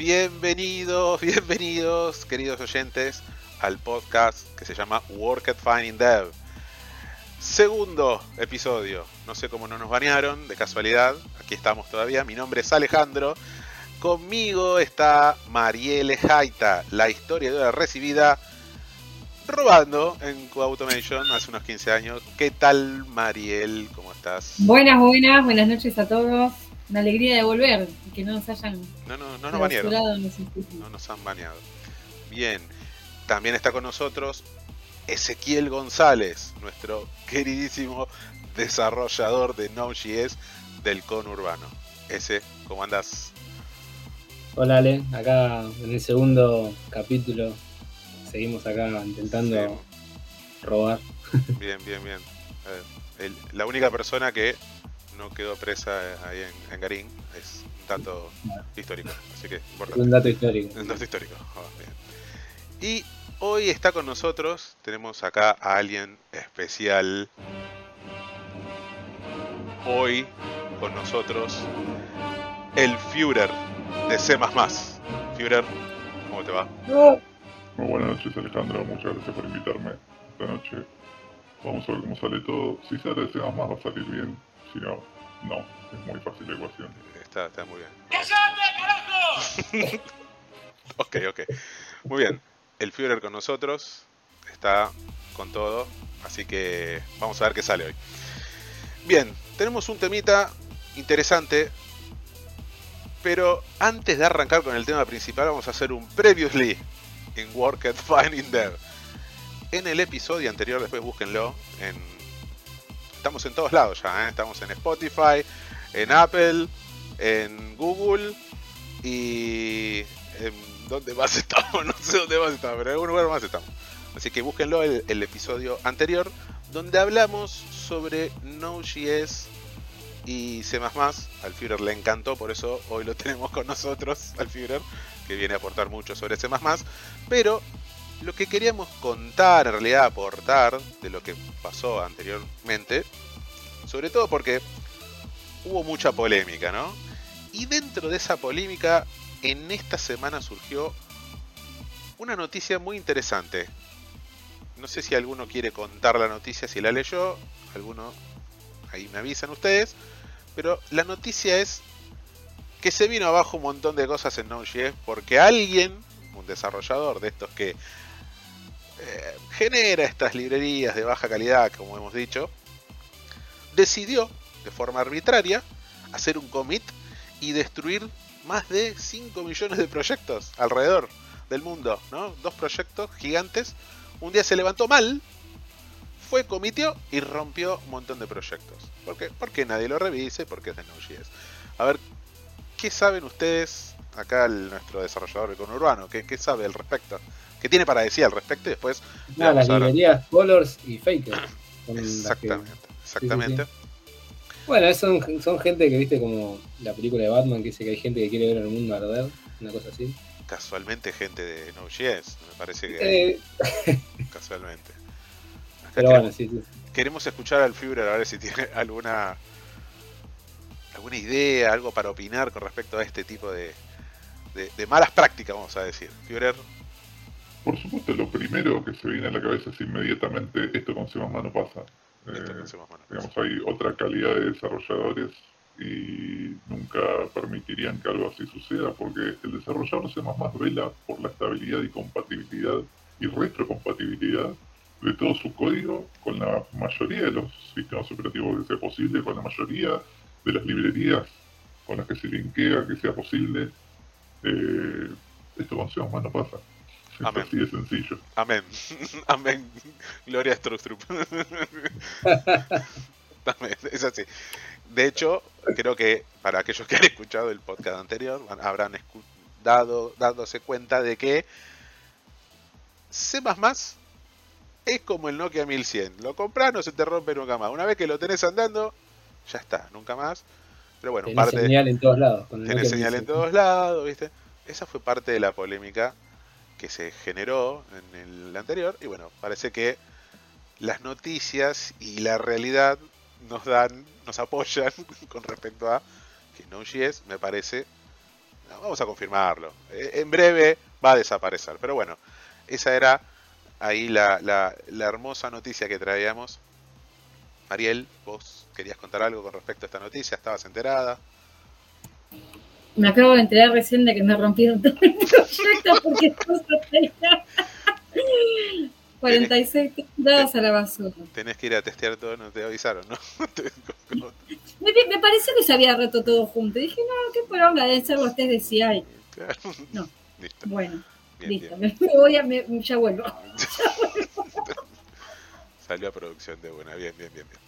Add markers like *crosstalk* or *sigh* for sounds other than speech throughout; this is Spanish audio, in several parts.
Bienvenidos, *laughs* bienvenidos, queridos oyentes, al podcast que se llama Work at Finding Dev. Segundo episodio. No sé cómo no nos banearon, de casualidad. Aquí estamos todavía. Mi nombre es Alejandro. Conmigo está Marielle Jaita, la historia de la recibida robando en Co-Automation hace unos 15 años. ¿Qué tal, Mariel? ¿Cómo estás? Buenas, buenas, buenas noches a todos. Una alegría de volver y que no nos hayan. No, no, no nos banearon. No nos han baneado. Bien. También está con nosotros Ezequiel González, nuestro queridísimo desarrollador de Node.js del conurbano. Ese, ¿cómo andas? Hola Ale, acá en el segundo capítulo seguimos acá intentando robar. Bien, bien, bien. Eh, la única persona que no quedó presa ahí en, Garín es un dato histórico, así que importante. Un dato histórico. Un dato histórico. Oh, y hoy está con nosotros, tenemos acá a alguien especial. Hoy con nosotros el Führer de C++. Führer, ¿cómo te va? Muy buenas noches Alejandro, muchas gracias por invitarme esta noche. Vamos a ver cómo sale todo. Si sale de C++ va a salir bien, si no, no. Es muy fácil la ecuación. Está, está muy bien. carajo! *laughs* ok, ok. Muy bien. El Führer con nosotros. Está con todo. Así que vamos a ver qué sale hoy. Bien, tenemos un temita interesante pero antes de arrancar con el tema principal, vamos a hacer un previously en Work at Finding Dev. En el episodio anterior, después búsquenlo. En... Estamos en todos lados ya, ¿eh? estamos en Spotify, en Apple, en Google y. En... ¿Dónde más *laughs* estamos? No sé dónde más estamos, pero en algún lugar más estamos. Así que búsquenlo el, episodio anterior, donde hablamos sobre Node.js y C++. Al Führer le encantó, por eso hoy lo *laughs* tenemos con nosotros, al Führer, que viene a aportar mucho sobre C++. Pero lo que queríamos contar, en realidad aportar de lo que pasó anteriormente, sobre todo porque hubo mucha polémica, ¿no? Y dentro de esa polémica, en esta semana surgió una noticia muy interesante. No sé si alguno quiere contar la noticia, si la leyó, alguno ahí me avisan ustedes. Pero la noticia es que se vino abajo un montón de cosas en Node.js porque alguien, un desarrollador de estos que eh, genera estas librerías de baja calidad, como hemos dicho, decidió de forma arbitraria hacer un commit y destruir más de 5 millones de proyectos alrededor del mundo, ¿no? Dos proyectos gigantes. Un día se levantó mal fue, comitió y rompió un montón de proyectos. ¿Por qué? Porque nadie lo revise, porque es de Node.js. A ver, ¿qué saben ustedes acá nuestro desarrollador Urbano? ¿Qué, ¿Qué sabe al respecto? ¿Qué tiene para decir al respecto? Y después. las librerías Colors y Faker. *clears throat* Exactamente, exactamente. Bueno, son, son gente que viste como la película de Batman que dice que hay gente que quiere ver el mundo arder, una cosa así. Casualmente gente de Node.js, me parece que. Eh. *laughs* Casualmente. Queremos escuchar al Führer a ver si tiene *laughs* alguna alguna idea, algo para opinar con respecto a este tipo de, de, malas prácticas, vamos a decir. Führer. Por supuesto, lo primero que se viene a la cabeza es inmediatamente esto con C++ no pasa. Eh, digamos, hay otra calidad de desarrolladores y nunca permitirían que algo así suceda porque el desarrollador C++ vela por la estabilidad y compatibilidad y retrocompatibilidad de todo su código con la mayoría de los sistemas operativos que sea posible, con la mayoría de las librerías con las que se linkea que sea posible. Eh, esto con C no pasa. *laughs* Es así de sencillo. Amén. *laughs* Amén. Gloria a Strustrup. *laughs* es así. De hecho, creo que para aquellos que han escuchado el podcast anterior, habrán dado, dándose cuenta de que C es como el Nokia 1100. Lo compras, no se te rompe nunca más. Una vez que lo tenés andando, ya está, nunca más. Pero bueno, parte. señal en todos lados. Tenés señal en todos lados, ¿viste? Esa fue parte de la polémica que se generó en el anterior. Y bueno, parece que las noticias y la realidad nos dan, nos apoyan *laughs* con respecto a que Node.js me parece vamos a confirmarlo. Eh, en breve va a desaparecer. Pero bueno, esa era ahí la, la, la hermosa noticia que traíamos. Mariel, vos querías contar algo con respecto a esta noticia, ¿estabas enterada? Me acabo de enterar recién de que me rompieron todo el proyecto porque 46 dados a la basura. Tenés que ir a testear todo, no te avisaron, ¿no? *laughs* me, me, pareció que se había roto todo junto. dije, no, qué poronga, deben ser los test de CI. No. *laughs* Listo. Bueno, listo. *laughs* Me, voy a, me, ya vuelvo. Salió a producción de buena, bien, bien, bien, bien.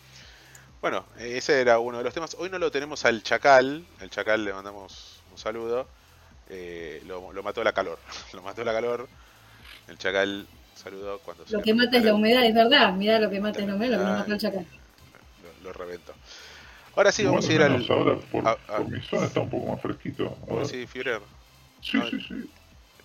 Bueno, ese era uno de los temas. Hoy no lo tenemos al Chacal. El Chacal le mandamos un saludo. Eh, lo, lo, mató la calor. *laughs* Lo mató la calor. El Chacal saludó cuando Lo que mata es la humedad, es verdad. Mira lo que mata es la humedad, lo que mata el Chacal. Lo, lo reventó. Ahora sí, vamos a ir al. Ahora por, a, a... por mi zona está un poco más fresquito. Sí, Führer. Sí, sí, sí.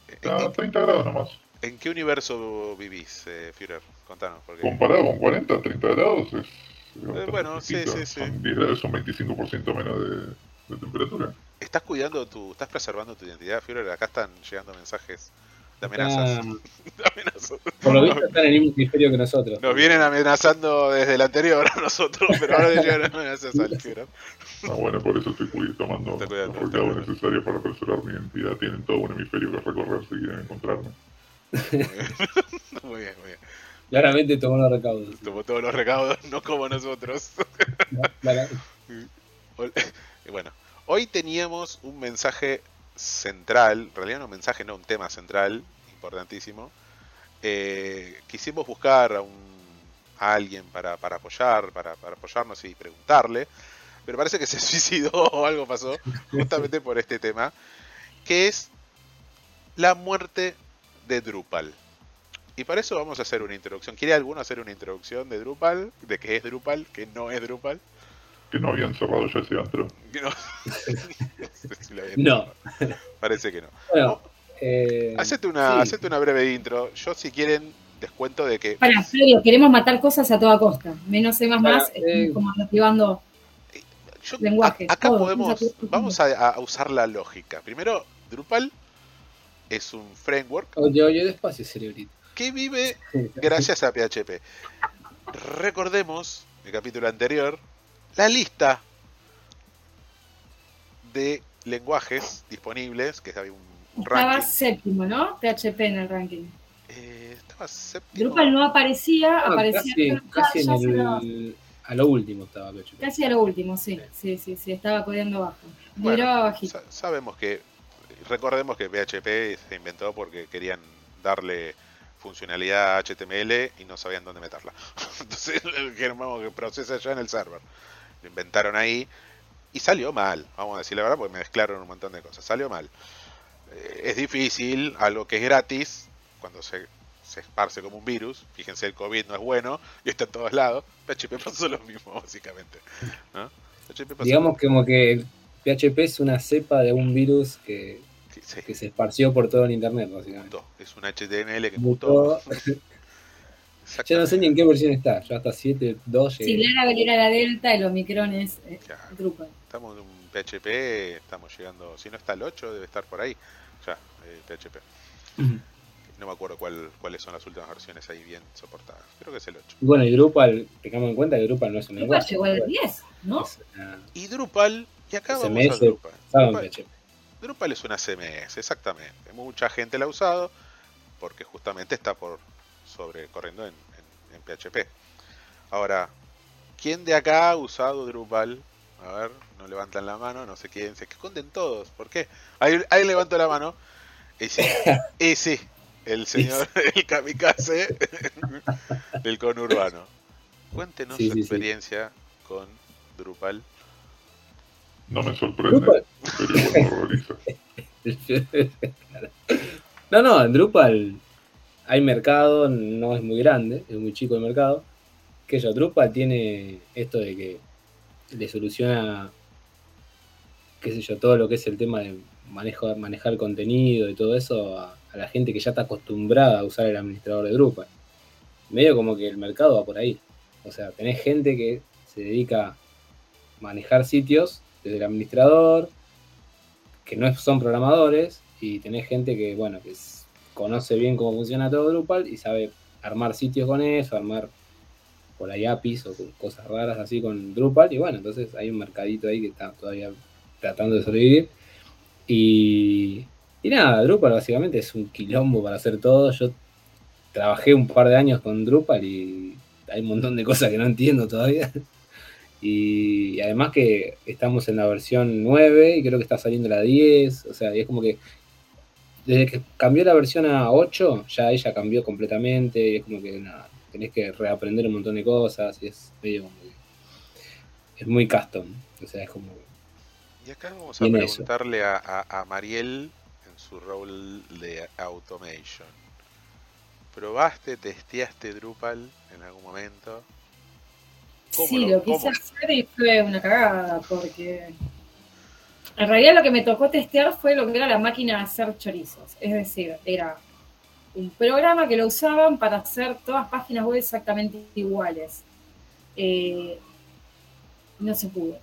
Está a 30 grados nomás. ¿En qué universo vivís, eh, Führer? Contanos. Porque... Comparado con 40, 30 grados es. Eh, bueno, sí, sí, sí. Son 10 grados, son 25% menos de, de, temperatura. ¿Estás cuidando tu. estás preservando tu identidad, Führer? Acá están llegando mensajes de amenazas. Ah, *laughs* de amenazas. Por lo visto están en el mismo hemisferio que nosotros. Nos vienen amenazando desde el anterior a nosotros, pero ahora le llegan amenazas al Führer. Ah, bueno, por eso estoy tomando los recados necesarios para preservar mi identidad. Tienen todo un hemisferio que recorrer si quieren encontrarme. muy bien, *laughs* muy bien. Claramente tomó los recaudos. Tomó todos los recaudos, no como nosotros. *laughs* bueno, hoy teníamos un mensaje central, en realidad no un mensaje, no un tema central, importantísimo. Eh, quisimos buscar a, un, alguien para, para apoyar, para, para, apoyarnos y preguntarle, pero parece que se *laughs* suicidó o algo pasó justamente por este tema, que es la muerte de Drupal. Y para eso vamos a hacer una introducción. ¿Quiere alguno hacer una introducción de Drupal? ¿De qué es Drupal? ¿Qué no es Drupal? Que no habían cerrado ya ese antro. no. *laughs* no. Parece que no. Bueno, eh, hacete, una, sí. hacete una breve intro. Yo, si quieren, descuento de que. Para, Flavio, queremos matar cosas a toda costa. Menos C, más, más, eh, como activando yo. A, acá todo, podemos. Vamos a, a usar la lógica. Primero, Drupal es un framework. Oye, oye, despacio, cerebrito que vive gracias a PHP. Recordemos, el capítulo anterior, la lista de lenguajes disponibles, que había un, un Estaba ranking. séptimo, ¿no? PHP en el ranking. Eh, estaba séptimo. Drupal no aparecía, no, aparecía casi, casi en el, a lo último estaba PHP. Casi a lo último, sí, sí, sí, sí, estaba codeando bajo. Bueno, bajito. Sabemos que, recordemos que PHP se inventó porque querían darle funcionalidad HTML y no sabían dónde meterla. *laughs* Entonces *laughs* dijeron, vamos, que procesa ya en el server. Lo inventaron ahí y salió mal, vamos a decir la verdad, porque me mezclaron un montón de cosas. Salió mal. Eh, es difícil, algo que es gratis, cuando se, se esparce como un virus. Fíjense, el COVID no es bueno *laughs* y está en todos lados. PHP *laughs* pasó lo mismo, básicamente. ¿no? Digamos como que PHP es una cepa de un virus que Sí. que se esparció por todo el internet, básicamente. Mutó. Es un HTML que mutó. *laughs* ya no sé ni en qué versión está, ya hasta 7.2. Sí, Laravel era la Delta y los micrones eh, claro. Drupal. Estamos en un PHP, estamos llegando, si no está el 8, debe estar por ahí, ya, eh, PHP. Uh -huh. No me acuerdo cuál, cuáles son las últimas versiones ahí bien soportadas. Creo que es el 8. Bueno, y Drupal, tengamos en cuenta que Drupal no es un Drupal llegó al 10, ¿no? Una... Y Drupal, y acá vamos a Drupal. Drupal, Drupal es una CMS, exactamente. Mucha gente la ha usado porque justamente está por sobre corriendo en, en, en, PHP. Ahora, ¿quién de acá ha usado Drupal? A ver, no levantan la mano, no sé quién, se esconden todos. ¿Por qué? Ahí, ahí levanto la mano. Ese, ese *laughs* el señor, el kamikaze *laughs* del conurbano. Cuéntenos sí, su experiencia sí. con Drupal. No me sorprende, pero *laughs* No, no, en Drupal hay mercado, no es muy grande, es muy chico el mercado. Que yo, Drupal tiene esto de que le soluciona, qué sé yo, todo lo que es el tema de manejo, manejar contenido y todo eso a, a la gente que ya está acostumbrada a usar el administrador de Drupal. Medio como que el mercado va por ahí. O sea, tenés gente que se dedica a manejar sitios desde el administrador, que no son programadores y tenés gente que, bueno, que conoce bien cómo funciona todo Drupal y sabe armar sitios con eso, armar por ahí APIs o cosas raras así con Drupal. Y bueno, entonces hay un mercadito ahí que está todavía tratando de sobrevivir. Y, y nada, Drupal básicamente es un quilombo para hacer todo. Yo trabajé un par de años con Drupal y hay un montón de cosas que no entiendo todavía. *laughs* Y, además que estamos en la versión 9 y creo que está saliendo la 10. O sea, es como que desde que cambió la versión a 8, ya ella cambió completamente. Y es como que nada, tenés que reaprender un montón de cosas y es medio muy, es muy custom. O sea, es como. Y acá vamos a preguntarle a, a, Mariel en su rol de automation. ¿Probaste, testeaste Drupal en algún momento? Sí, lo, quise hacer y fue una cagada, porque en realidad lo que me tocó testear fue lo que era la máquina de hacer chorizos. Es decir, era un programa que lo usaban para hacer todas páginas web exactamente iguales. Eh, no se pudo.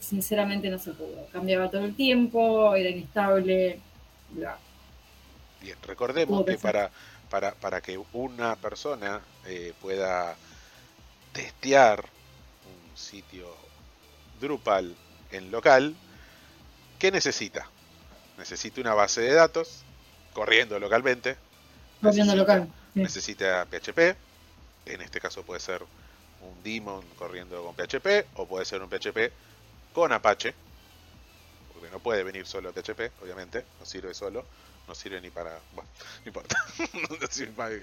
Sinceramente no se pudo. Cambiaba todo el tiempo, era inestable. Bien, recordemos que para, para, para, que una persona eh, pueda testear un sitio Drupal en local, ¿qué necesita? Necesita una base de datos corriendo localmente. Corriendo local. Necesita PHP. En este caso puede ser un daemon corriendo con PHP o puede ser un PHP con Apache. Porque no puede venir solo PHP, obviamente. No sirve solo. No sirve ni para... Bueno, *laughs* no importa. *laughs* no sirve para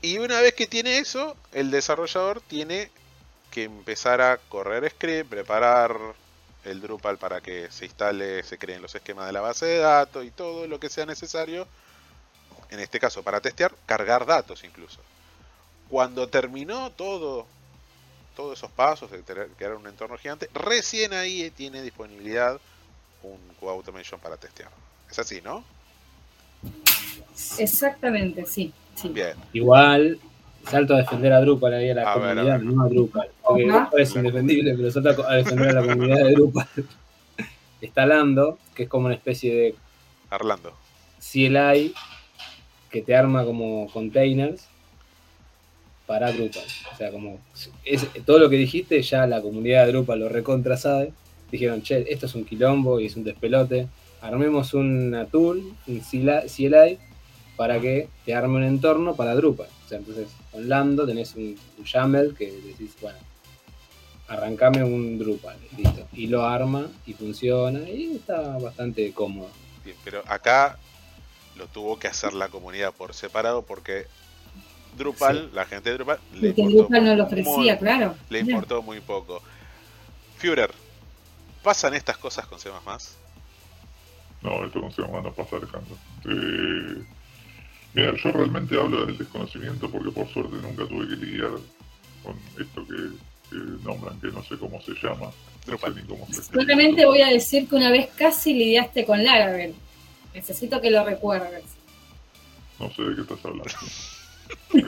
y una vez que tiene eso, el desarrollador tiene que empezar a correr script, preparar el Drupal para que se instale, se creen los esquemas de la base de datos y todo lo que sea necesario. En este caso, para testear, cargar datos incluso. Cuando terminó todo, todos esos pasos de crear un entorno gigante, recién ahí tiene disponibilidad un QAutomation para testear. Es así, ¿no? Exactamente, sí. Igual, salto a defender a Drupal ahí a la comunidad, no a Drupal. Porque Drupal es indefendible, pero salto a defender a la comunidad de Drupal. *laughs* Está Lando, que es como una especie de. Arlando. CLI que te arma como containers para Drupal. O sea, como es, todo lo que dijiste, ya la comunidad de Drupal lo recontra sabe. Dijeron, che, esto es un quilombo y es un despelote. Armemos una tool, un CLI, para que te arme un entorno para Drupal. O sea, entonces con Lando tenés un, YAML que decís, bueno, arrancame un Drupal, listo. Y lo arma y funciona y está bastante cómodo. Bien, pero acá lo tuvo que hacer la comunidad por separado porque Drupal, la gente de Drupal, le Drupal no lo ofrecía, claro. Le importó muy poco. Führer, ¿pasan estas cosas con C++? No, esto con C++ no pasa, Alejandro. Eh, Mira, yo realmente hablo del desconocimiento porque por suerte nunca tuve que lidiar con esto que, nombran, que no sé cómo se llama. Solamente voy a decir que una vez casi lidiaste con Laravel. Necesito que lo recuerdes. No sé de qué estás hablando. Eh,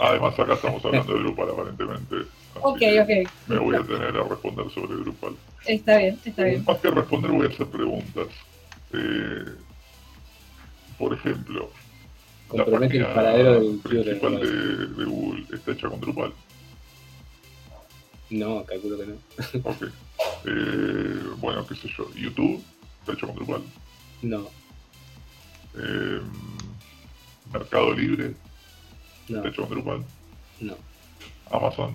además acá estamos hablando de Drupal aparentemente. Ok, ok. Me voy a tener a responder sobre Drupal. Está bien, está bien. Más que responder voy a hacer preguntas. Eh, por ejemplo, compromete el paradero del principal de, de, Google está hecha con Drupal. No, calculo que no. *laughs* ok. Eh, bueno, qué sé yo. YouTube está hecho con Drupal. No. Eh, Mercado Libre no. está hecho con Drupal. No. Amazon.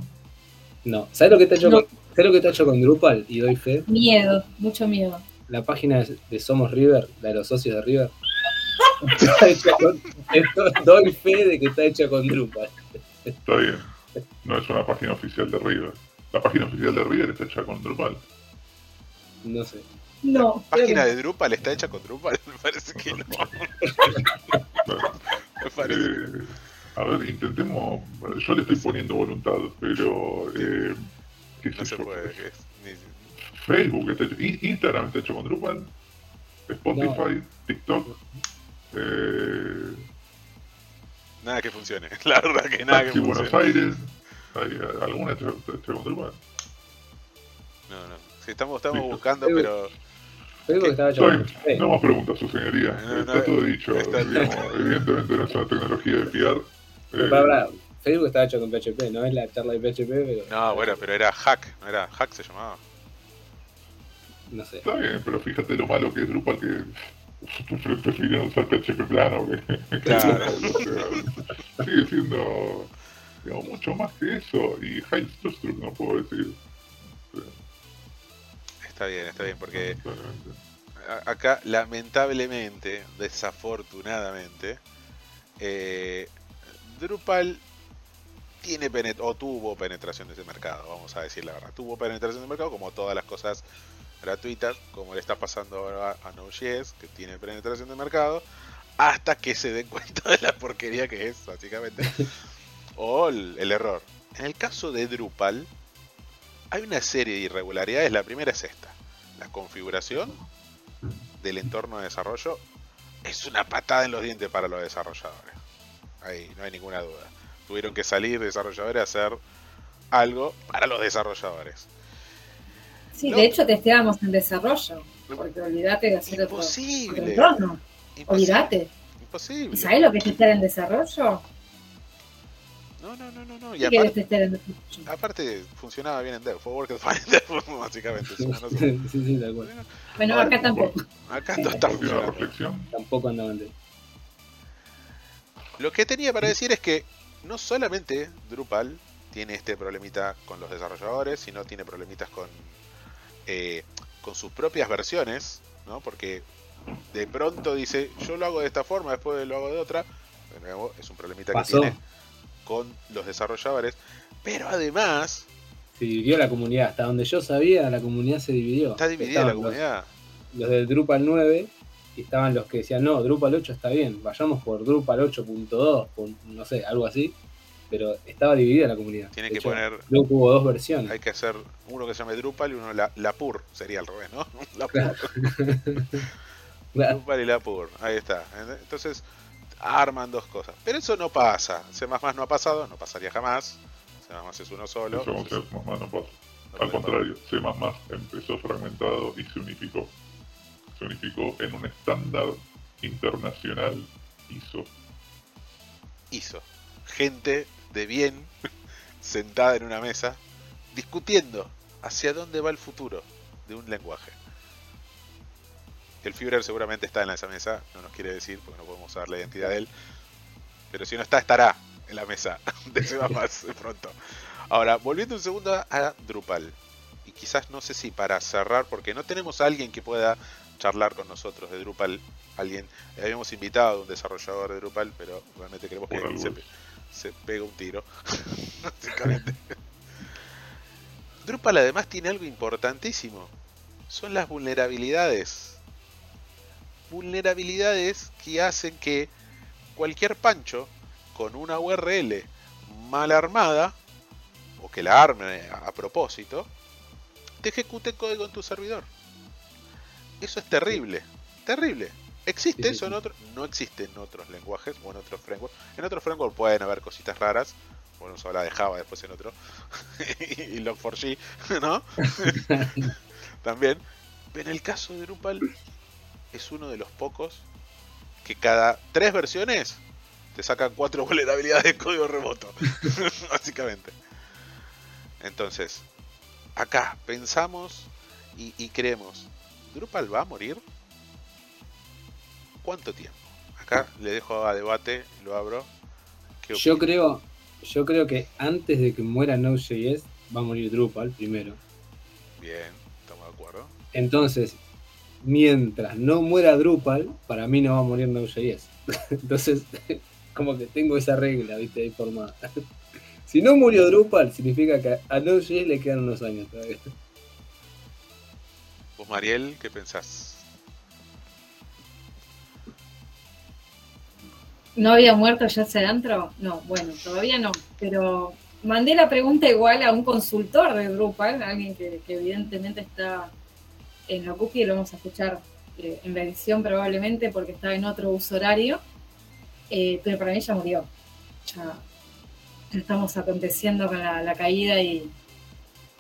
No. ¿Sabes lo que está hecho con, ¿sabes lo que está hecho con Drupal? Y doy fe. Miedo, mucho miedo. La página de Somos River, la de los socios de River *laughs* doy fe de que está hecha con Drupal. Está bien. No es una página oficial de River. La página oficial de River está hecha con Drupal. No sé. No. ¿La página de Drupal está hecha con Drupal? Me parece que no. *laughs* Me parece. Eh, a ver, intentemos. Yo le estoy poniendo voluntad, pero. Eh, no se puede. Facebook está hecho. Instagram está hecho con Drupal. Spotify, TikTok. Eh, nada que funcione, *laughs* la verdad que nada que funcione. Buenos Aires, ¿hay alguna te, No, no. Sí, estamos, estamos buscando, pero. Facebook estaba hecho con PHP. No más preguntas, su señoría. está todo dicho. evidentemente no es una tecnología de fiar. Eh, Facebook estaba hecho con PHP, no es la charla de PHP, pero. No, bueno, pero era hack, no era hack se llamaba. No sé. Está bien, pero fíjate lo malo que es Drupal que prefirieron usar PHP plano. Que... Claro. sigue siendo digamos, mucho más que eso. Y High no puedo decir. Está bien, está bien, porque acá lamentablemente, desafortunadamente, eh, Drupal tiene o tuvo penetración de ese mercado, vamos a decir la verdad. Tuvo penetración de mercado como todas las cosas gratuitas, como le está pasando ahora a Node.js, que tiene penetración de mercado, hasta que se den cuenta de la porquería que es, básicamente, *laughs* o el, el error. En el caso de Drupal, hay una serie de irregularidades. La primera es esta. La configuración del entorno de desarrollo es una patada en los dientes para los desarrolladores. Ahí no hay ninguna duda. Tuvieron que salir desarrolladores a hacer algo para los desarrolladores. Sí, de hecho testeábamos en desarrollo. Porque olvídate de hacer Imposible. otro, entorno. Olvídate. Imposible. ¿Y sabes lo que es testear en desarrollo? No, no, no, no. no. Y aparte, aparte, funcionaba bien en Dev. Fue Worked Fine *laughs* en Dev, básicamente. sí, sí, de acuerdo. Bueno, acá tampoco. Acá no está reflexión. Tampoco andaba en Dev. Lo que tenía para decir es que no solamente Drupal tiene este problemita con los desarrolladores, sino tiene problemitas con, eh, con sus propias versiones, ¿no? Porque de pronto dice, yo lo hago de esta forma, después lo hago de otra. De nuevo, es un problemita que tiene con los desarrolladores, pero además... Se dividió la comunidad, hasta donde yo sabía, la comunidad se dividió. Está dividida la comunidad. Los, del Drupal 9 y estaban los que decían, no, Drupal 8 está bien, vayamos por Drupal 8.2, no sé, algo así. Pero estaba dividida la comunidad. Tiene que poner. Luego hubo dos versiones. Hay que hacer uno que se llame Drupal y uno la, la Pur, sería al revés, ¿no? *laughs* La Pur. *laughs* Drupal y la Pur, ahí está. Entonces, arman dos cosas. Pero eso no pasa. C no ha pasado, no pasaría jamás. C es uno solo. Eso C no pasa. Al contrario, C empezó fragmentado y se unificó. Se unificó en un estándar internacional ISO. ISO. Gente de bien *laughs* sentada en una mesa discutiendo hacia dónde va el futuro de un lenguaje. El Führer seguramente está en esa mesa, no nos quiere decir porque no podemos saber la identidad de él. Pero si no está, estará en la mesa *laughs* de *laughs* Seba más pronto. Ahora, volviendo un segundo a Drupal. Y quizás no sé si para cerrar, porque no tenemos a alguien que pueda charlar con nosotros de Drupal. Alguien, habíamos invitado a un desarrollador de Drupal, pero realmente queremos que se, se pegue un tiro. *laughs* Básicamente. Drupal además tiene algo importantísimo. Son las vulnerabilidades vulnerabilidades que hacen que cualquier pancho con una URL mal armada o que la arme a propósito te ejecute código en tu servidor. Eso es terrible, terrible. ¿Existe eso en otros? No existe en otros lenguajes o en otros frameworks. En otros frameworks pueden haber cositas raras. Bueno, se habla de Java después en otro. *laughs* y Log4j, *laughs* ¿no? *laughs* También. En el caso de Drupal es uno de los pocos que cada tres versiones te sacan cuatro vulnerabilidades de código remoto. Básicamente. Entonces, acá pensamos y, creemos, ¿Drupal va a morir? ¿Cuánto tiempo? Acá le dejo a debate, lo abro. Yo creo, yo creo que antes de que muera Node.js va a morir Drupal primero. Bien, estamos de acuerdo. Entonces, mientras no muera Drupal, para mí no va a morir Node.js. *laughs* Entonces, *laughs* como que tengo esa regla, viste, ahí formada. *laughs* si no murió Drupal, significa que a Node.js le quedan unos años todavía. ¿Vos, Mariel, qué pensás? ¿No había muerto ya ese adentro? No, bueno, todavía no, pero mandé la pregunta igual a un consultor de Drupal, alguien que evidentemente está en la cookie lo vamos a escuchar eh, en la edición probablemente porque está en otro uso horario, eh, pero para mí ya murió. Ya, estamos aconteciendo con la, caída y,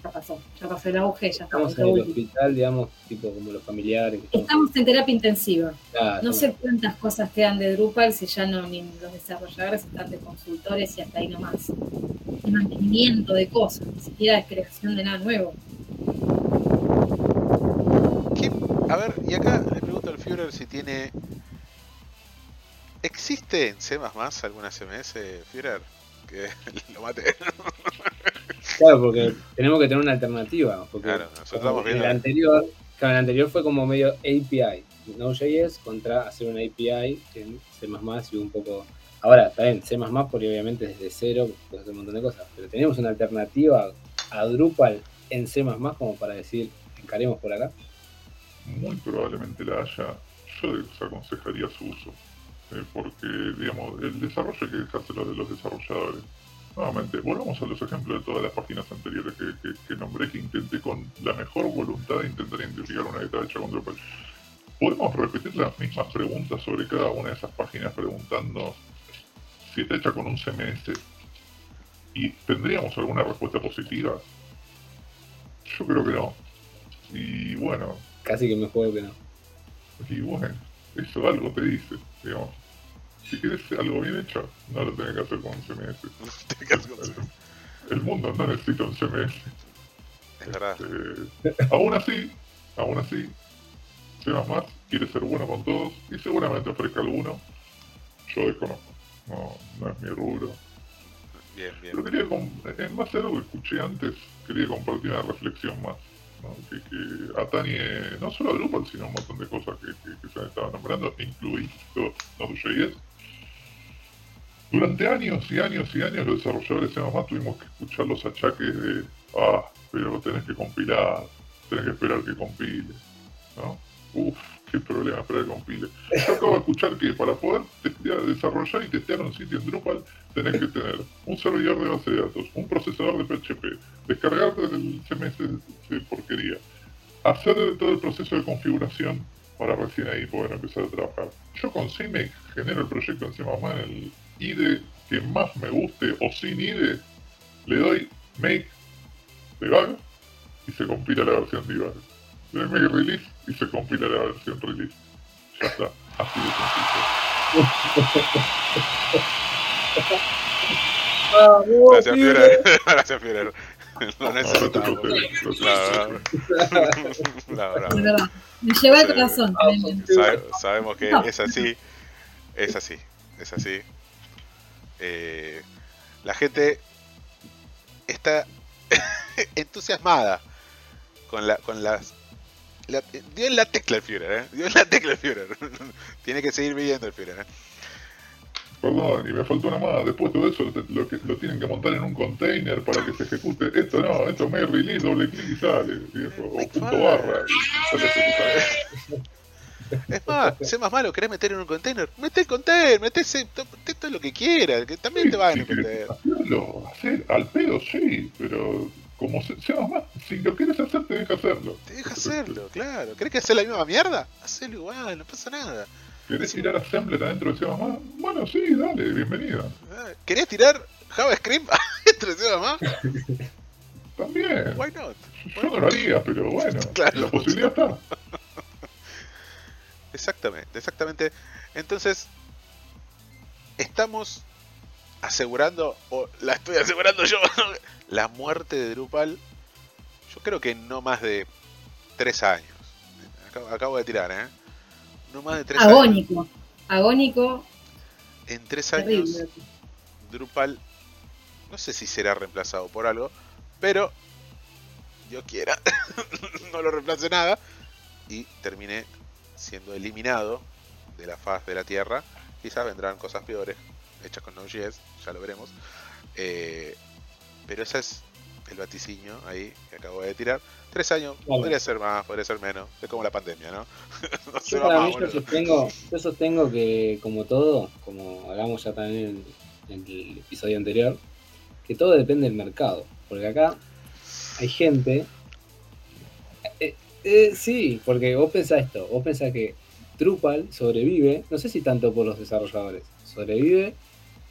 ya pasó, ya pasó el auge, ya estamos en el hospital, digamos, tipo como los familiares. Estamos en terapia intensiva. no sé cuántas cosas quedan de Drupal si ya no ni los desarrolladores están de consultores y hasta ahí nomás. De mantenimiento de cosas, ni siquiera de creación de nada nuevo. A ver, y acá le pregunto al Führer si tiene. ¿Existe en C alguna CMS, Führer? Que *laughs* lo mate. Claro, porque tenemos que tener una alternativa. claro, nosotros estamos viendo. El anterior, el anterior fue como medio API. Node.js contra hacer una API en C y un poco. Ahora, está bien, C porque obviamente desde cero puedes hacer un montón de cosas. Pero tenemos una alternativa a Drupal en C como para decir, encaremos por acá. Muy probablemente la haya. Yo desaconsejaría su uso. Eh, porque, digamos, el desarrollo hay que dejárselo de los desarrolladores nuevamente, volvamos a los ejemplos de todas las páginas anteriores que, nombré, que intenté con la mejor voluntad de intentar identificar una que hecha con Drupal. Podemos repetir las mismas preguntas sobre cada una de esas páginas preguntando si está hecha con un CMS y tendríamos alguna respuesta positiva. Yo creo que no. Y bueno. Casi que me juego que no. Y bueno, eso algo te dice, digamos si quieres algo bien hecho, no lo tenés que hacer con un *laughs* CMS. El mundo no necesita un CMS. Es verdad. Este, aún así, aún así, C++ quiere ser bueno con todos y seguramente ofrezca alguno. Yo desconozco. No, no es mi rubro. Bien, bien. Pero quería, en base a algo que escuché antes, quería compartir una reflexión más. ¿no? Que, que, atañe no solo a Drupal, sino a un montón de cosas que, se han estado nombrando, incluido Node.js durante años y años y años los desarrolladores de más tuvimos que escuchar los achaques de, ah, pero tenés que compilar, tenés que esperar que compile, ¿no? Uf, qué problema esperar que compile. Yo acabo de escuchar que para poder desarrollar y testear un sitio en Drupal tenés que tener un servidor de base de datos, un procesador de PHP, descargarte el CMS de porquería, hacer todo el proceso de configuración para recién ahí poder empezar a trabajar. Yo con CMake genero el proyecto en C++ en el IDE que más me guste o sin IDE, le doy make debug y se compila la versión debug. Le doy make release y se compila la versión release. Ya está, así de sencillo. Gracias, Führer. *laughs* Gracias, Führer. Lo necesitamos. La verdad. Me lleva el corazón. sabemos que es así. Es así. Es así. Eh, la gente está entusiasmada con la con las dio en la tecla el Führer, ¿eh? Dio en la tecla el Führer. Tiene que seguir viviendo el Führer, ¿eh? Perdón, y me faltó una más. Después todo eso lo, que, lo tienen que montar en un container para que se ejecute. Esto no, esto es mail release, doble clic y sale, O punto barra. Es más, sé más malo, ¿querés meter en un container? Mete el container, mete, todo lo que quieras, que también te va a meter. Hacerlo, hacer al pedo, sí, pero como sea más, si lo quieres hacer, te deja hacerlo. Te deja hacerlo, claro. ¿Querés que hacer la misma mierda? Hacelo igual, no pasa nada. ¿Querés tirar Assembler adentro de C++? Bueno, sí, dale, bienvenido. Ah, ¿Querés tirar JavaScript *laughs* adentro de C++? También. Why not? Yo no lo haría, pero bueno, *laughs* la posibilidad está. Exactamente, exactamente. Entonces, estamos asegurando, o la estoy asegurando yo, *laughs* la muerte de Drupal. Yo creo que no más de tres años. Acabo, de tirar, ¿eh? No más de tres Agónico. Agónico. En tres años, Drupal, no sé si será reemplazado por algo, pero yo quiera, *laughs* no lo reemplace nada y terminé siendo eliminado de la faz de la Tierra. Quizás vendrán cosas peores hechas con Node.js, ya lo veremos. Eh, pero ese es el vaticinio ahí que acabo de tirar. Tres años, podría ser más, podría ser menos. Es como la pandemia, ¿no? *laughs* yo, sostengo, que, como todo, como hablamos ya también en, el episodio anterior, que todo depende del mercado. Porque acá hay gente eh, sí, porque vos pensás esto, vos pensás que Drupal sobrevive, no sé si tanto por los desarrolladores, sobrevive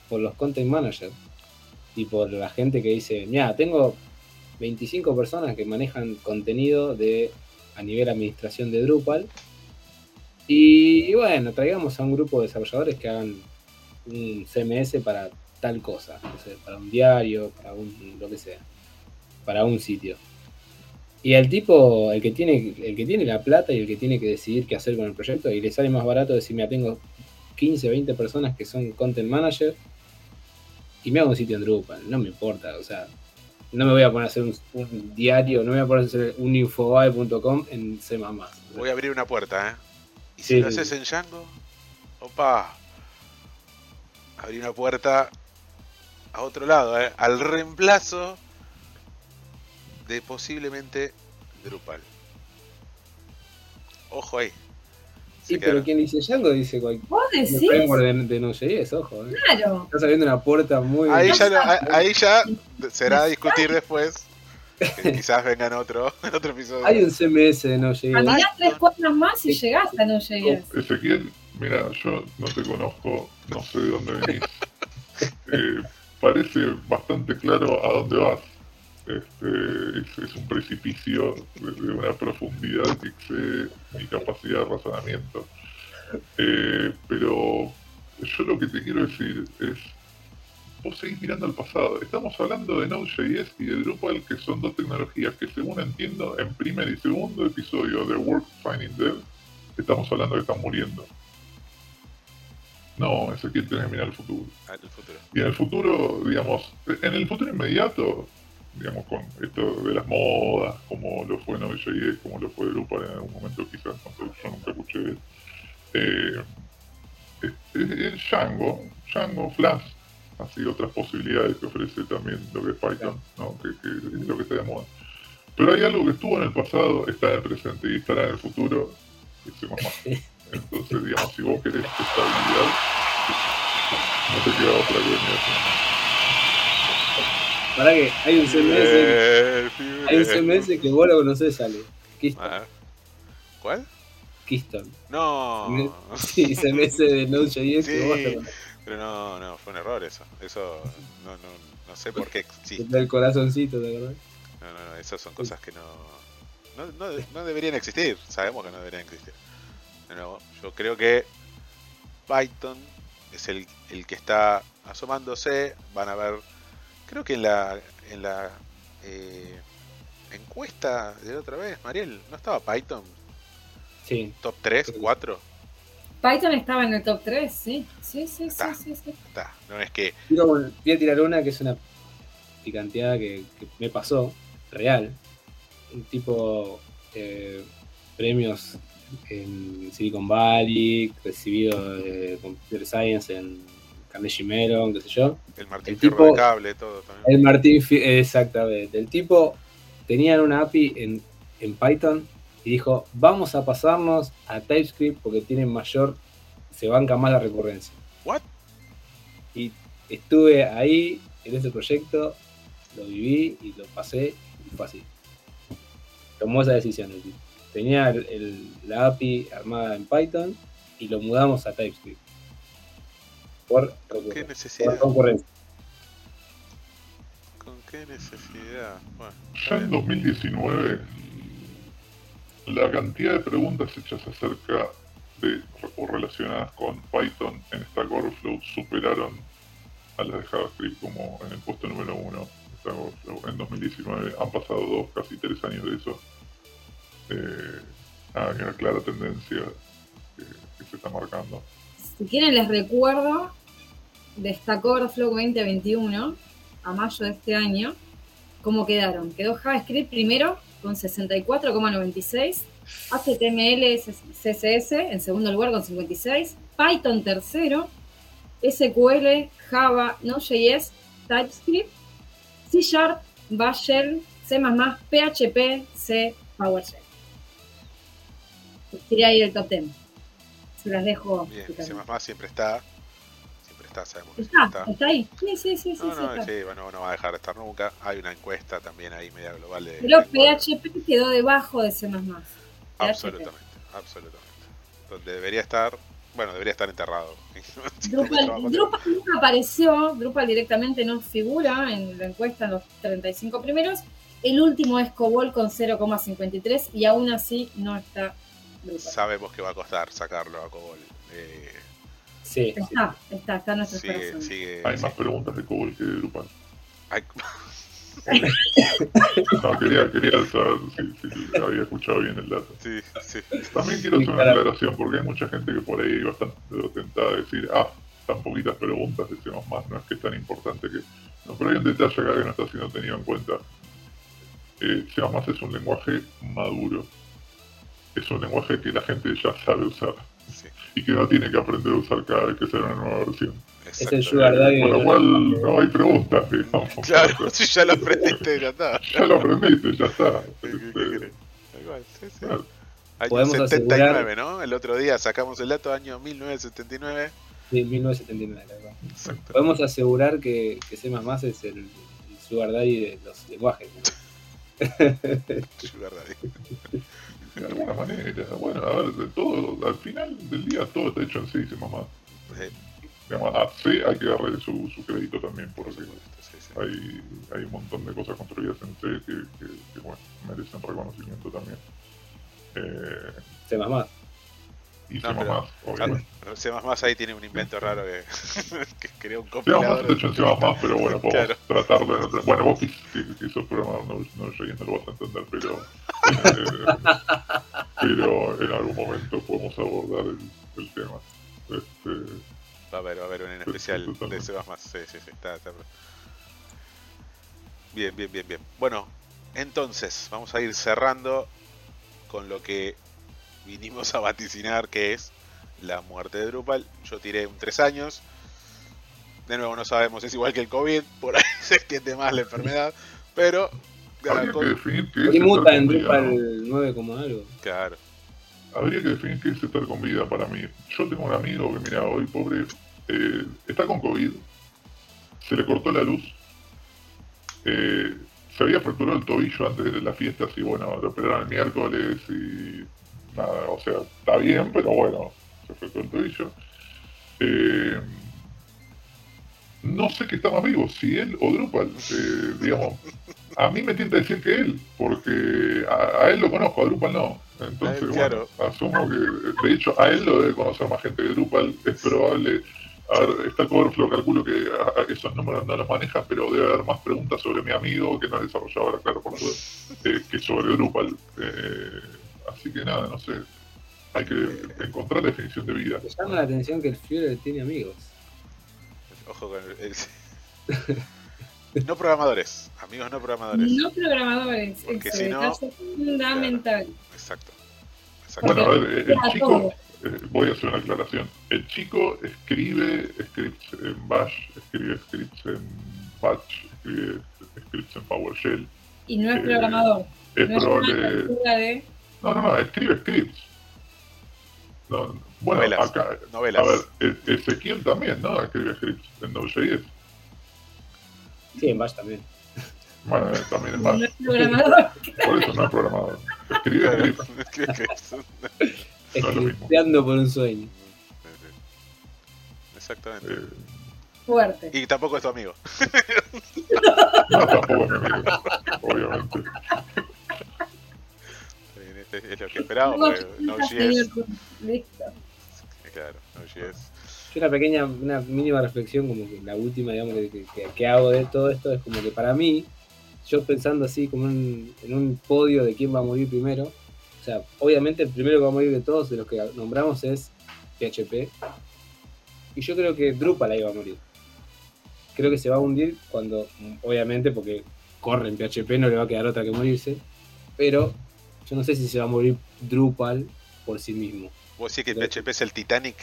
por los content managers y por la gente que dice, mira, tengo 25 personas que manejan contenido de a nivel administración de Drupal. Y, bueno, traigamos a un grupo de desarrolladores que hagan un CMS para tal cosa, para un diario, para un lo que sea, para un sitio. Y el tipo, el que tiene, el que tiene la plata y el que tiene que decidir qué hacer con el proyecto, y le sale más barato decir, mira, tengo 15, 20 personas que son content manager y me hago un sitio en Drupal, no me importa, o sea, no me voy a poner a hacer un, diario, no me voy a poner a hacer un infobae.com en C++. Voy a abrir una puerta, ¿eh? ¿Y si lo haces en Django? Opa, abrí una puerta a otro lado, ¿eh? Al reemplazo de posiblemente Drupal. Ojo ahí. Sí, pero quien dice Django dice cualquier. ¿Vos decís? De, de Node.js, ojo. ¿eh? Claro. Está saliendo una puerta muy. Ahí ya, ahí ya será discutir después. *laughs* quizás vengan otro, *laughs* otro episodio. Hay un CMS de Node.js. Caminás tres cuadras más y llegaste a Node.js. Ezequiel, mira, yo no te conozco, no sé de dónde venís. *laughs* eh, parece bastante claro a dónde vas. Este, es, un precipicio de, una profundidad que excede mi capacidad de razonamiento. Eh, pero yo lo que te quiero decir es, vos seguís mirando al pasado. Estamos hablando de Node.js y de Drupal, que son dos tecnologías que según entiendo, en primer y segundo episodio de Work Finding Dev, estamos hablando que están muriendo. No, ese que tiene que mirar el futuro. Ah, el futuro. Y en el futuro, digamos, en el futuro inmediato, digamos, con esto de las modas, como lo fue Node.js, como lo fue Drupal en algún momento, quizás, no yo nunca escuché eh, el Django, Django, Flash, así otras posibilidades que ofrece también lo que es Python, ¿no? que, es lo que está de moda. Pero hay algo que estuvo en el pasado, está en el presente y estará en el futuro, que más. Entonces, digamos, si vos querés estabilidad, no te queda otra cosa que hay un CMS. hay un CMS que vos lo conocés, sale. Ah. ¿Cuál? Keystone. No. *laughs* Sí, CMS de Node.js sí, que vos Pero no, no, fue un error eso. Eso no, no, no sé por qué existe. El corazoncito, ¿de verdad? No, no, no, esas son cosas que no, no, no, no deberían existir. Sabemos que no deberían existir. Pero yo creo que Python es el, el que está asomándose. Van a ver Creo que en la, en la eh, encuesta de otra vez, Mariel, ¿no estaba Python? Sí. ¿Top 3, 4? Python estaba en el top 3, sí. Sí, sí, sí, sí, sí. Está. No es que. voy a tirar una que es una picanteada que, me pasó, real. Un tipo eh, premios en Silicon Valley, recibido de Computer Science en Carnegie Mellon, qué sé yo. El Martín el tipo, de cable, todo también. El Martín, exactamente. El tipo tenía una API en, en Python y dijo, vamos a pasarnos a TypeScript porque tiene mayor, se banca más la recurrencia. ¿What? Y estuve ahí en ese proyecto, lo viví y lo pasé y fue así. Tomó esa decisión el tipo. Tenía el, la API armada en Python y lo mudamos a TypeScript por ¿Qué necesidad? concurrencia. ¿Con qué necesidad? Bueno, ya en 2019, la cantidad de preguntas hechas acerca de o relacionadas con Python en Stack Overflow superaron a las de JavaScript como en el puesto número uno. En 2019 han pasado dos, casi tres años de eso. Eh, hay una clara tendencia que se está marcando. Si quieren les recuerdo de Stack Overflow 2021 a mayo de este año, ¿cómo quedaron? Quedó JavaScript primero con 64,96, HTML, CSS en segundo lugar con 56, Python tercero, SQL, Java, Node.js, TypeScript, C Sharp, Bash C++, PHP, C, PowerShell. Quería ir el top 10 se las dejo. Bien, C++ siempre está. Está, sabemos está, está. está. ahí. Sí, sí, sí. No, sí, no, sí, bueno, no va a dejar de estar nunca. Hay una encuesta también ahí media global de. Pero PHP quedó debajo de C++. Absolutamente, absolutamente. Donde debería estar, bueno, debería estar enterrado. *laughs* Drupal, Drupal nunca apareció, Drupal directamente no figura en la encuesta en los 35 primeros, El último es Cobol con 0,53 y aún así no está Sabemos que va a costar sacarlo a Cobol. Eh, sí. Está, está, está en sigue, Hay más preguntas de Cobol que de Drupal. *laughs* no, quería, quería saber si, había escuchado bien el dato. Sí, sí. También quiero hacer una aclaración porque hay mucha gente que por ahí bastante tentada a decir, ah, tan poquitas preguntas, decimos más, no es que es tan importante que... No, pero hay un detalle acá que no está siendo tenido en cuenta. Eh, más es un lenguaje maduro. Es un lenguaje que la gente ya sabe usar. Y que no tiene que aprender a usar cada vez que sale una nueva versión. Es el Sugar Daddy. Por lo cual no hay preguntas, digamos. *laughs* Claro, *laughs* si ya lo aprendiste, ya está. ya lo aprendiste, ya está. Igual, sí, sí. Año 79, ¿no? El otro día sacamos el dato, año 1979. Sí, 1979, verdad. Podemos asegurar que, que C++ es el, el Sugar Daddy de los lenguajes. *laughs* Sugar Daddy. De alguna manera, bueno, a ver, de todo, al final del día todo está hecho en C, dice mamá. Sí a C hay que darle su, su crédito también, porque hay, hay un montón de cosas construidas en C que, bueno, merecen reconocimiento también. Eh, C más Y C más obviamente. C más ahí tiene un invento raro que, *laughs* que crea un compilador. C hecho en C más, pero bueno, podemos tratar de. Bueno, vos que, que, sos programador, no, no, yo no lo vas a entender, pero. *laughs* Eh, pero en algún momento podemos abordar el, el tema. Este, Va a haber, va a haber un en especial de Sebas más. Sí, sí, sí. Está, está. Bien, bien, bien, bien. Bueno, entonces vamos a ir cerrando con lo que vinimos a vaticinar, que es la muerte de Drupal. Yo tiré un 3 años. De nuevo no sabemos, es igual que el COVID, por ahí *laughs* se extiende más la enfermedad, pero... Habría que definir qué es muta en Drupal 9 como algo. Claro habría que definir qué es estar con vida para mí. Yo tengo un amigo que, mira, hoy pobre, eh, está con COVID, se le cortó la luz, eh, se había fracturado el tobillo antes de la fiesta, así bueno, lo operaron el miércoles y nada, o sea, está bien, pero bueno, se fracturó el tobillo. Eh, no sé qué está más vivo, si él o Drupal, digamos. A mí me tienta decir que él, porque a, él lo conozco, a Drupal no. Entonces, bueno, asumo que, de hecho, a él lo debe conocer más gente de Drupal, es probable. A ver, está Coverflow, calculo que esos números no los maneja, pero debe haber más preguntas sobre mi amigo, que no es desarrollador, claro, por duda, eh, que sobre Drupal. Eh, así que nada, no sé. Hay que encontrar la definición de vida. Me llama la atención que el Führer tiene amigos. Ojo con el... *laughs* No programadores, amigos no programadores. No programadores, Porque si no, fundamental. exacto. Bueno, a ver, el chico, eh, voy a hacer una aclaración. El chico escribe scripts en Bash, escribe scripts en Patch, escribe scripts en PowerShell. Y no es programador. Es no probable. No, no, no, escribe scripts. No, bueno, novelas, acá, novelas. a ver, e-, Ezequiel también, ¿no? Escribe scripts en Node.js. Sí, en Bash también. Bueno, eh, también en Bash. No es programador. Por eso no es programador. Escribe scripts. *laughs* Escribiendo por un sueño. Exactamente. Eh, Fuerte. Y tampoco es tu amigo. *laughs* no, tampoco es mi amigo, obviamente. Este es lo que esperábamos. No, Listo. Claro, una pequeña, una mínima reflexión, como que la última, digamos, que, que, hago de todo esto es como que para mí, yo pensando así como en, un podio de quién va a morir primero, o sea, obviamente el primero que va a morir de todos, de los que nombramos, es PHP. Y yo creo que Drupal ahí va a morir. Creo que se va a hundir cuando, obviamente, porque corre en PHP, no le va a quedar otra que morirse. Pero yo no sé si se va a morir Drupal por sí mismo. ¿Vos decís que el PHP es el Titanic?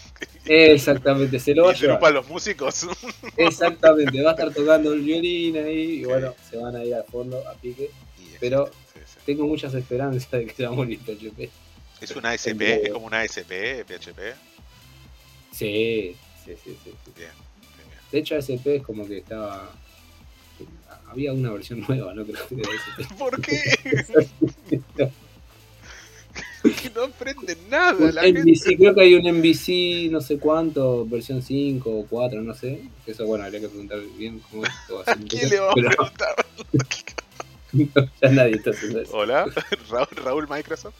*laughs* Exactamente, se lo va a llevar. Drupal los músicos? *laughs* Exactamente, va a estar tocando el violín ahí y bueno, se van a ir al fondo a pique. Pero tengo muchas esperanzas de que se va a morir PHP. ¿Es una ASP? ¿Es como una ASP PHP? Sí, sí, sí, sí. Bien, bien, De hecho, ASP es como que estaba había una versión nueva, ¿no? *laughs* Creo que ¿Por qué? No aprenden nada. La gente. Creo que hay un MVC, no sé cuánto, versión 5 o 4, no sé. Eso, bueno, habría que preguntar bien cómo es. *laughs* ¿A quién le vamos a preguntar? *laughs* ya nadie está haciendo eso. Hola, *laughs* Raúl, Microsoft.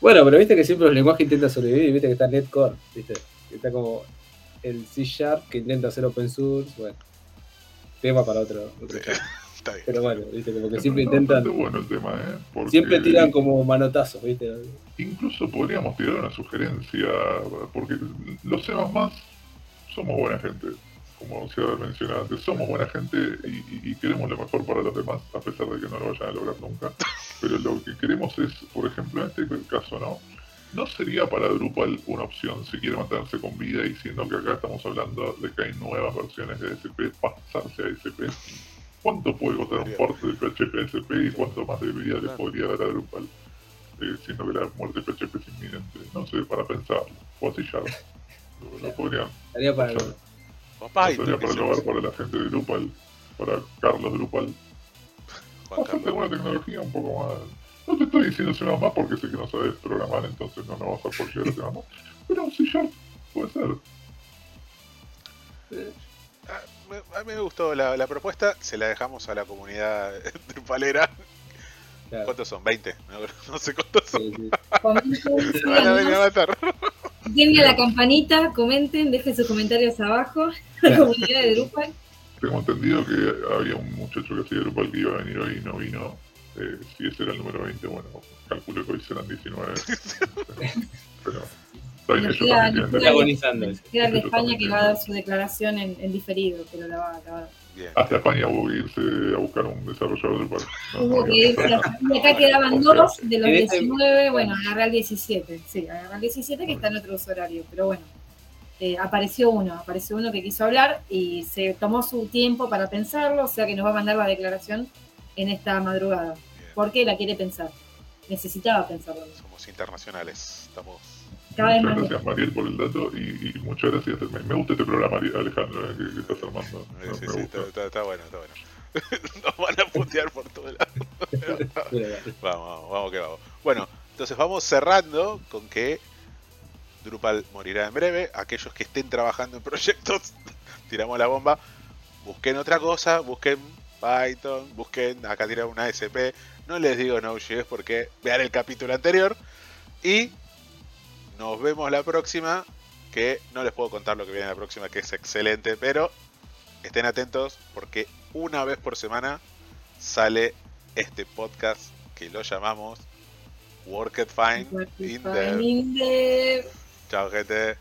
bueno, pero viste que siempre los lenguajes intentan sobrevivir, viste que está Netcore, viste, está como el C Sharp que intenta hacer open source, bueno, tema para otro. otro Pero bueno, viste, como que siempre intentan. bueno el tema, ¿eh? siempre tiran como manotazos, viste. Incluso podríamos tirar una sugerencia, porque los C más somos buena gente como se ha mencionado antes, somos buena gente y, queremos lo mejor para los demás, a pesar de que no lo vayan a lograr nunca. *laughs* Pero lo que queremos es, por ejemplo, en este caso, ¿no? ¿No sería para Drupal una opción, si quiere mantenerse con vida y siendo que acá estamos hablando de que hay nuevas versiones de SP, pasarse a SP? ¿Cuánto puede costar un port de PHP a SP y cuánto más de vida le podría dar a Drupal? Eh, siendo que la muerte de PHP es inminente. No sé, para pensar, o así ya. Lo, podrían. para Papá, para para la gente de Drupal, para Carlos Drupal. Bastante buena tecnología, un poco más. No te estoy diciendo C más porque sé que no sabes programar, entonces no nos vas a apoyar C más. Pero un C puede ser. A mí me gustó la, la, propuesta, se la dejamos a la comunidad *laughs* drupalera. ¿Cuántos son? ¿20? *laughs* No, sé cuántos son. Sí, sí. *laughs* Van a venir a matar. Denle a la campanita, comenten, dejen sus comentarios abajo. La comunidad de Drupal. Tengo entendido que había un muchacho que hacía Drupal que iba a venir hoy y no vino. Eh, si ese era el número 20, bueno, calculo que hoy serán 19. pero Queda de España que va a dar su declaración en, en diferido, pero la va, a dar. Hasta España hubo que irse a buscar un desarrollador del parque. hubo que irse Y acá quedaban dos de los 19, bueno, agarré el 17. Sí, agarré el 17 que está en otro horario, pero bueno. Eh, apareció uno, apareció uno que quiso hablar y se tomó su tiempo para pensarlo, o sea que nos va a mandar la declaración en esta madrugada. Porque la quiere pensar. Necesitaba pensarlo. Somos internacionales, estamos muchas gracias, Mariel, por el dato y, muchas gracias. Me, gusta este programa, Alejandro, eh, que, estás armando. sí, sí, está, bueno, está bueno. *laughs* Nos van a putear por todo lado. *laughs* vamos, vamos, vamos que vamos. Bueno, entonces vamos cerrando con que Drupal morirá en breve. Aquellos que estén trabajando en proyectos, *laughs* tiramos la bomba. Busquen otra cosa, busquen Python, busquen, acá tirar una SP. No les digo Node.js porque vean el capítulo anterior. Y nos vemos la próxima. Que no les puedo contar lo que viene la próxima, que es excelente. Pero estén atentos porque una vez por semana sale este podcast que lo llamamos Work It Fine, in, Chao, gente.